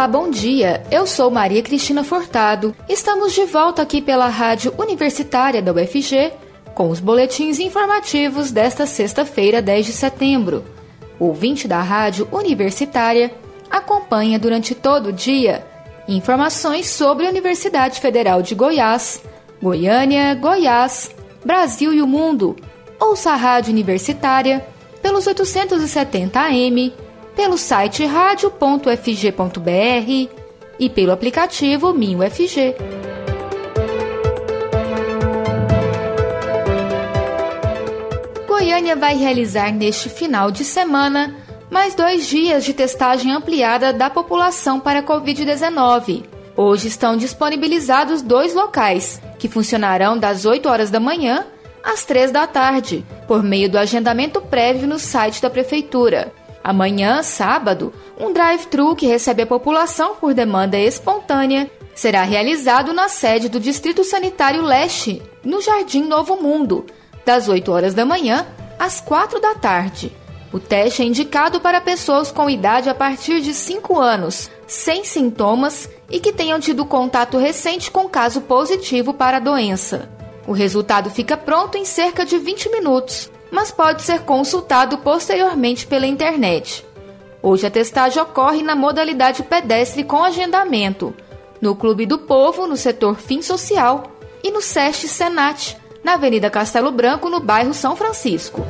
Olá, bom dia. Eu sou Maria Cristina Furtado. Estamos de volta aqui pela Rádio Universitária da UFG com os boletins informativos desta sexta-feira, 10 de setembro. O ouvinte da Rádio Universitária acompanha durante todo o dia informações sobre a Universidade Federal de Goiás, Goiânia, Goiás, Brasil e o mundo. Ouça a Rádio Universitária pelos 870 AM pelo site radio.fg.br e pelo aplicativo MinUFG. Goiânia vai realizar neste final de semana mais dois dias de testagem ampliada da população para a Covid-19. Hoje estão disponibilizados dois locais, que funcionarão das 8 horas da manhã às 3 da tarde, por meio do agendamento prévio no site da Prefeitura. Amanhã, sábado, um drive-thru que recebe a população por demanda espontânea será realizado na sede do Distrito Sanitário Leste, no Jardim Novo Mundo, das 8 horas da manhã às 4 da tarde. O teste é indicado para pessoas com idade a partir de 5 anos, sem sintomas e que tenham tido contato recente com caso positivo para a doença. O resultado fica pronto em cerca de 20 minutos mas pode ser consultado posteriormente pela internet. Hoje a testagem ocorre na modalidade pedestre com agendamento, no Clube do Povo, no setor Fim Social, e no SESC Senat, na Avenida Castelo Branco, no bairro São Francisco.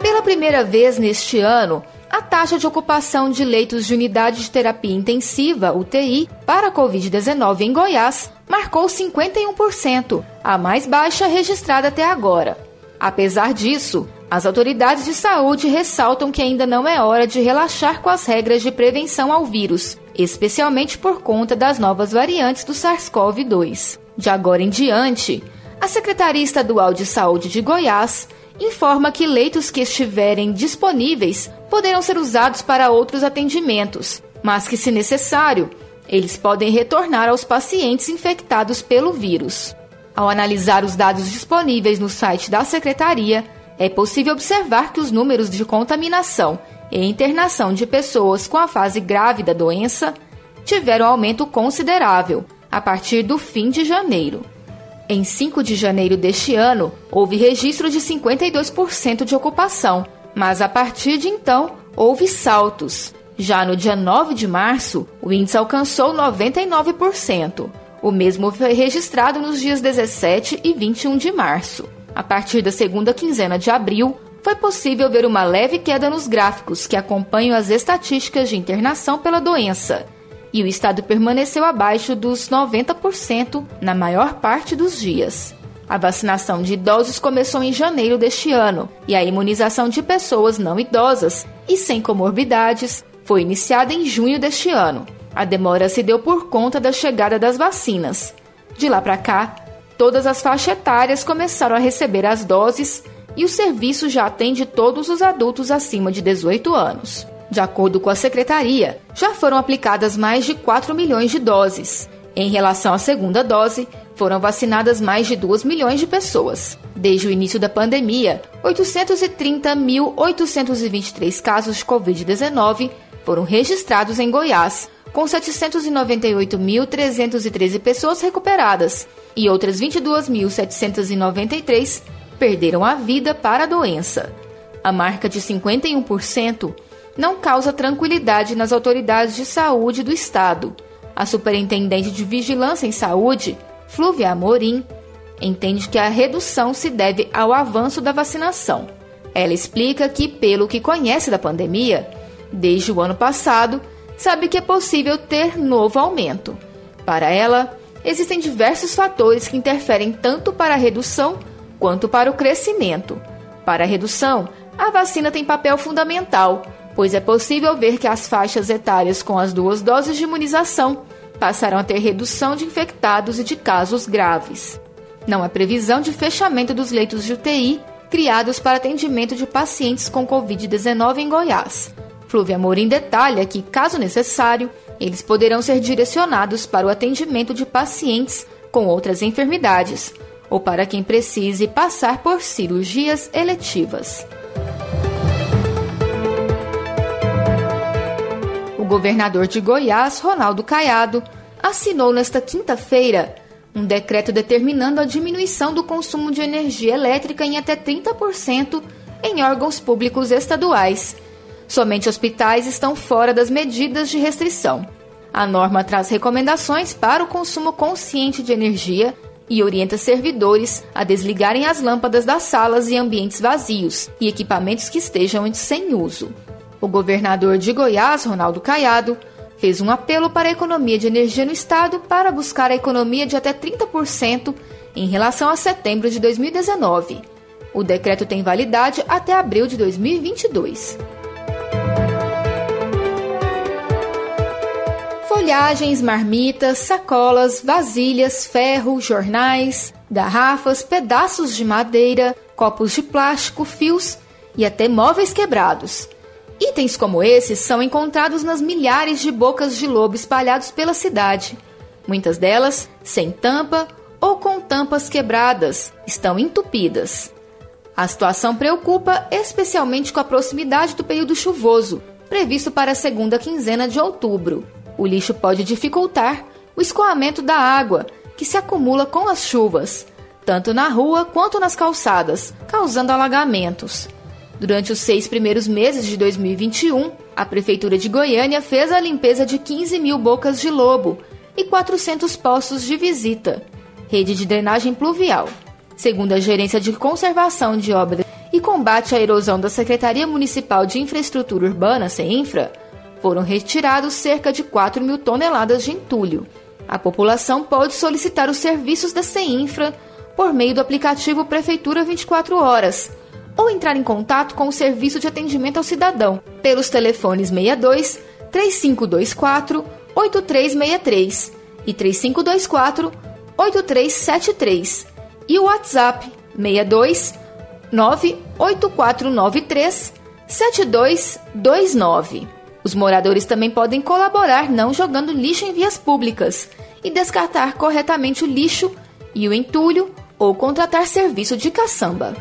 Pela primeira vez neste ano, a taxa de ocupação de leitos de unidade de terapia intensiva, UTI, para a Covid-19 em Goiás marcou 51%, a mais baixa registrada até agora. Apesar disso, as autoridades de saúde ressaltam que ainda não é hora de relaxar com as regras de prevenção ao vírus, especialmente por conta das novas variantes do SARS-CoV-2. De agora em diante, a Secretaria Estadual de Saúde de Goiás informa que leitos que estiverem disponíveis poderão ser usados para outros atendimentos, mas que, se necessário, eles podem retornar aos pacientes infectados pelo vírus. Ao analisar os dados disponíveis no site da Secretaria, é possível observar que os números de contaminação e internação de pessoas com a fase grave da doença tiveram aumento considerável a partir do fim de janeiro. Em 5 de janeiro deste ano, houve registro de 52% de ocupação, mas a partir de então houve saltos. Já no dia 9 de março, o índice alcançou 99%. O mesmo foi registrado nos dias 17 e 21 de março. A partir da segunda quinzena de abril, foi possível ver uma leve queda nos gráficos que acompanham as estatísticas de internação pela doença. E o estado permaneceu abaixo dos 90% na maior parte dos dias. A vacinação de idosos começou em janeiro deste ano e a imunização de pessoas não idosas e sem comorbidades foi iniciada em junho deste ano. A demora se deu por conta da chegada das vacinas. De lá para cá, todas as faixas etárias começaram a receber as doses e o serviço já atende todos os adultos acima de 18 anos. De acordo com a secretaria, já foram aplicadas mais de 4 milhões de doses. Em relação à segunda dose, foram vacinadas mais de 2 milhões de pessoas. Desde o início da pandemia, 830.823 casos de Covid-19 foram registrados em Goiás, com 798.313 pessoas recuperadas e outras 22.793 perderam a vida para a doença. A marca de 51% não causa tranquilidade nas autoridades de saúde do estado. A superintendente de Vigilância em Saúde, Flúvia Amorim, entende que a redução se deve ao avanço da vacinação. Ela explica que, pelo que conhece da pandemia, desde o ano passado, sabe que é possível ter novo aumento. Para ela, existem diversos fatores que interferem tanto para a redução quanto para o crescimento. Para a redução, a vacina tem papel fundamental, pois é possível ver que as faixas etárias com as duas doses de imunização passaram a ter redução de infectados e de casos graves. Não há previsão de fechamento dos leitos de UTI criados para atendimento de pacientes com Covid-19 em Goiás. Flúvia Amorim detalha que, caso necessário, eles poderão ser direcionados para o atendimento de pacientes com outras enfermidades ou para quem precise passar por cirurgias eletivas. governador de Goiás, Ronaldo Caiado, assinou nesta quinta-feira um decreto determinando a diminuição do consumo de energia elétrica em até 30% em órgãos públicos estaduais. Somente hospitais estão fora das medidas de restrição. A norma traz recomendações para o consumo consciente de energia e orienta servidores a desligarem as lâmpadas das salas e ambientes vazios e equipamentos que estejam sem uso. O governador de Goiás, Ronaldo Caiado, fez um apelo para a economia de energia no estado para buscar a economia de até 30% em relação a setembro de 2019. O decreto tem validade até abril de 2022. Folhagens, marmitas, sacolas, vasilhas, ferro, jornais, garrafas, pedaços de madeira, copos de plástico, fios e até móveis quebrados. Itens como esses são encontrados nas milhares de bocas de lobo espalhados pela cidade. Muitas delas sem tampa ou com tampas quebradas, estão entupidas. A situação preocupa especialmente com a proximidade do período chuvoso, previsto para a segunda quinzena de outubro. O lixo pode dificultar o escoamento da água, que se acumula com as chuvas, tanto na rua quanto nas calçadas, causando alagamentos. Durante os seis primeiros meses de 2021, a Prefeitura de Goiânia fez a limpeza de 15 mil bocas de lobo e 400 poços de visita, rede de drenagem pluvial. Segundo a Gerência de Conservação de Obras e Combate à Erosão da Secretaria Municipal de Infraestrutura Urbana, CEINFRA, foram retirados cerca de 4 mil toneladas de entulho. A população pode solicitar os serviços da CEINFRA por meio do aplicativo Prefeitura 24 Horas ou entrar em contato com o Serviço de Atendimento ao Cidadão pelos telefones 62 3524 8363 e 3524 8373 e o WhatsApp 62 98493 7229. Os moradores também podem colaborar não jogando lixo em vias públicas e descartar corretamente o lixo e o entulho ou contratar serviço de caçamba.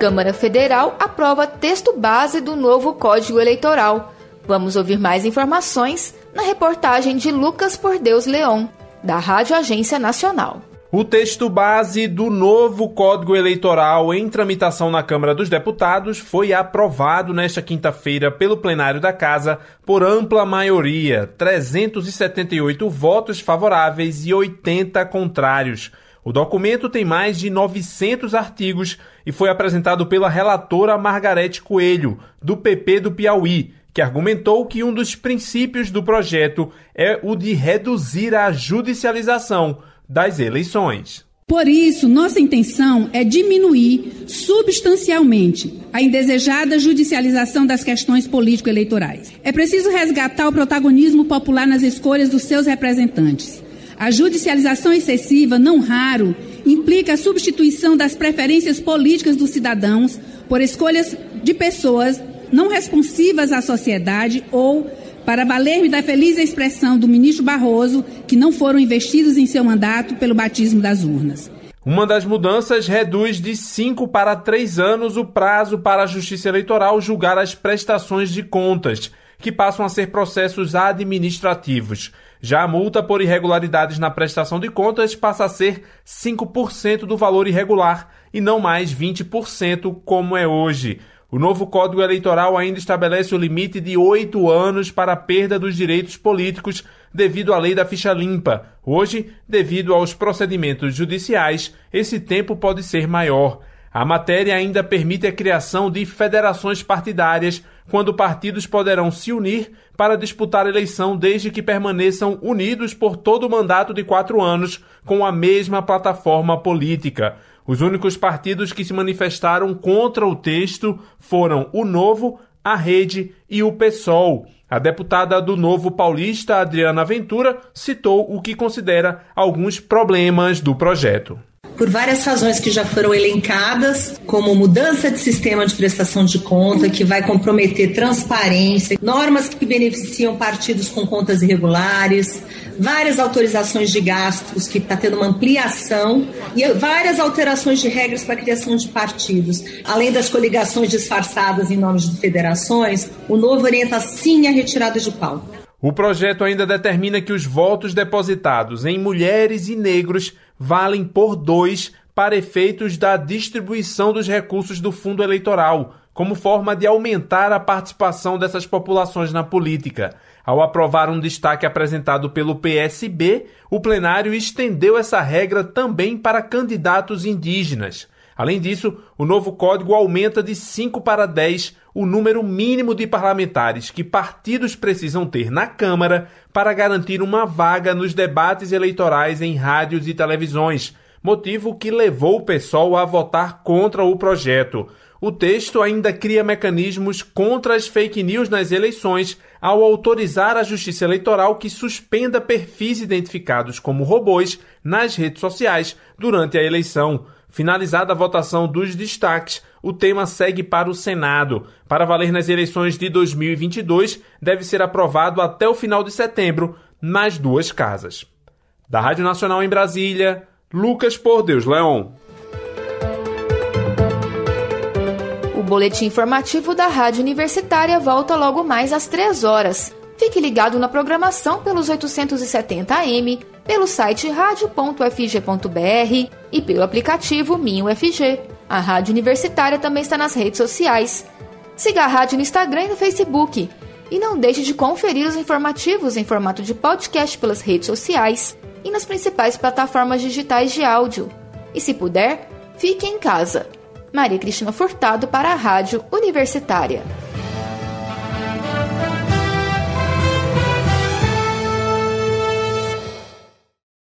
Câmara Federal aprova texto base do novo Código Eleitoral. Vamos ouvir mais informações na reportagem de Lucas Por Deus Leão, da Rádio Agência Nacional. O texto base do novo Código Eleitoral em tramitação na Câmara dos Deputados foi aprovado nesta quinta-feira pelo plenário da Casa por ampla maioria, 378 votos favoráveis e 80 contrários. O documento tem mais de 900 artigos e foi apresentado pela relatora Margarete Coelho, do PP do Piauí, que argumentou que um dos princípios do projeto é o de reduzir a judicialização das eleições. Por isso, nossa intenção é diminuir substancialmente a indesejada judicialização das questões político-eleitorais. É preciso resgatar o protagonismo popular nas escolhas dos seus representantes a judicialização excessiva, não raro, implica a substituição das preferências políticas dos cidadãos por escolhas de pessoas não responsivas à sociedade ou, para valer-me da feliz expressão do ministro Barroso, que não foram investidos em seu mandato pelo batismo das urnas. Uma das mudanças reduz de cinco para três anos o prazo para a Justiça Eleitoral julgar as prestações de contas, que passam a ser processos administrativos. Já a multa por irregularidades na prestação de contas passa a ser 5% do valor irregular e não mais 20% como é hoje. O novo Código Eleitoral ainda estabelece o limite de oito anos para a perda dos direitos políticos devido à lei da ficha limpa. Hoje, devido aos procedimentos judiciais, esse tempo pode ser maior. A matéria ainda permite a criação de federações partidárias, quando partidos poderão se unir para disputar eleição desde que permaneçam unidos por todo o mandato de quatro anos com a mesma plataforma política. Os únicos partidos que se manifestaram contra o texto foram o Novo, a Rede e o PSOL. A deputada do Novo Paulista, Adriana Ventura, citou o que considera alguns problemas do projeto. Por várias razões que já foram elencadas, como mudança de sistema de prestação de conta, que vai comprometer transparência, normas que beneficiam partidos com contas irregulares, várias autorizações de gastos, que está tendo uma ampliação, e várias alterações de regras para a criação de partidos. Além das coligações disfarçadas em nome de federações, o novo orienta sim a retirada de pauta. O projeto ainda determina que os votos depositados em mulheres e negros valem por dois para efeitos da distribuição dos recursos do fundo eleitoral, como forma de aumentar a participação dessas populações na política. Ao aprovar um destaque apresentado pelo PSB, o plenário estendeu essa regra também para candidatos indígenas. Além disso, o novo código aumenta de 5 para 10 o número mínimo de parlamentares que partidos precisam ter na Câmara para garantir uma vaga nos debates eleitorais em rádios e televisões, motivo que levou o PSOL a votar contra o projeto. O texto ainda cria mecanismos contra as fake news nas eleições ao autorizar a Justiça Eleitoral que suspenda perfis identificados como robôs nas redes sociais durante a eleição. Finalizada a votação dos destaques, o tema segue para o Senado. Para valer nas eleições de 2022, deve ser aprovado até o final de setembro nas duas casas. Da Rádio Nacional em Brasília, Lucas Por Deus Leon. O boletim informativo da Rádio Universitária volta logo mais às 3 horas. Fique ligado na programação pelos 870 AM, pelo site radio.fg.br e pelo aplicativo MinUFG. A Rádio Universitária também está nas redes sociais. Siga a rádio no Instagram e no Facebook. E não deixe de conferir os informativos em formato de podcast pelas redes sociais e nas principais plataformas digitais de áudio. E se puder, fique em casa. Maria Cristina Furtado para a Rádio Universitária.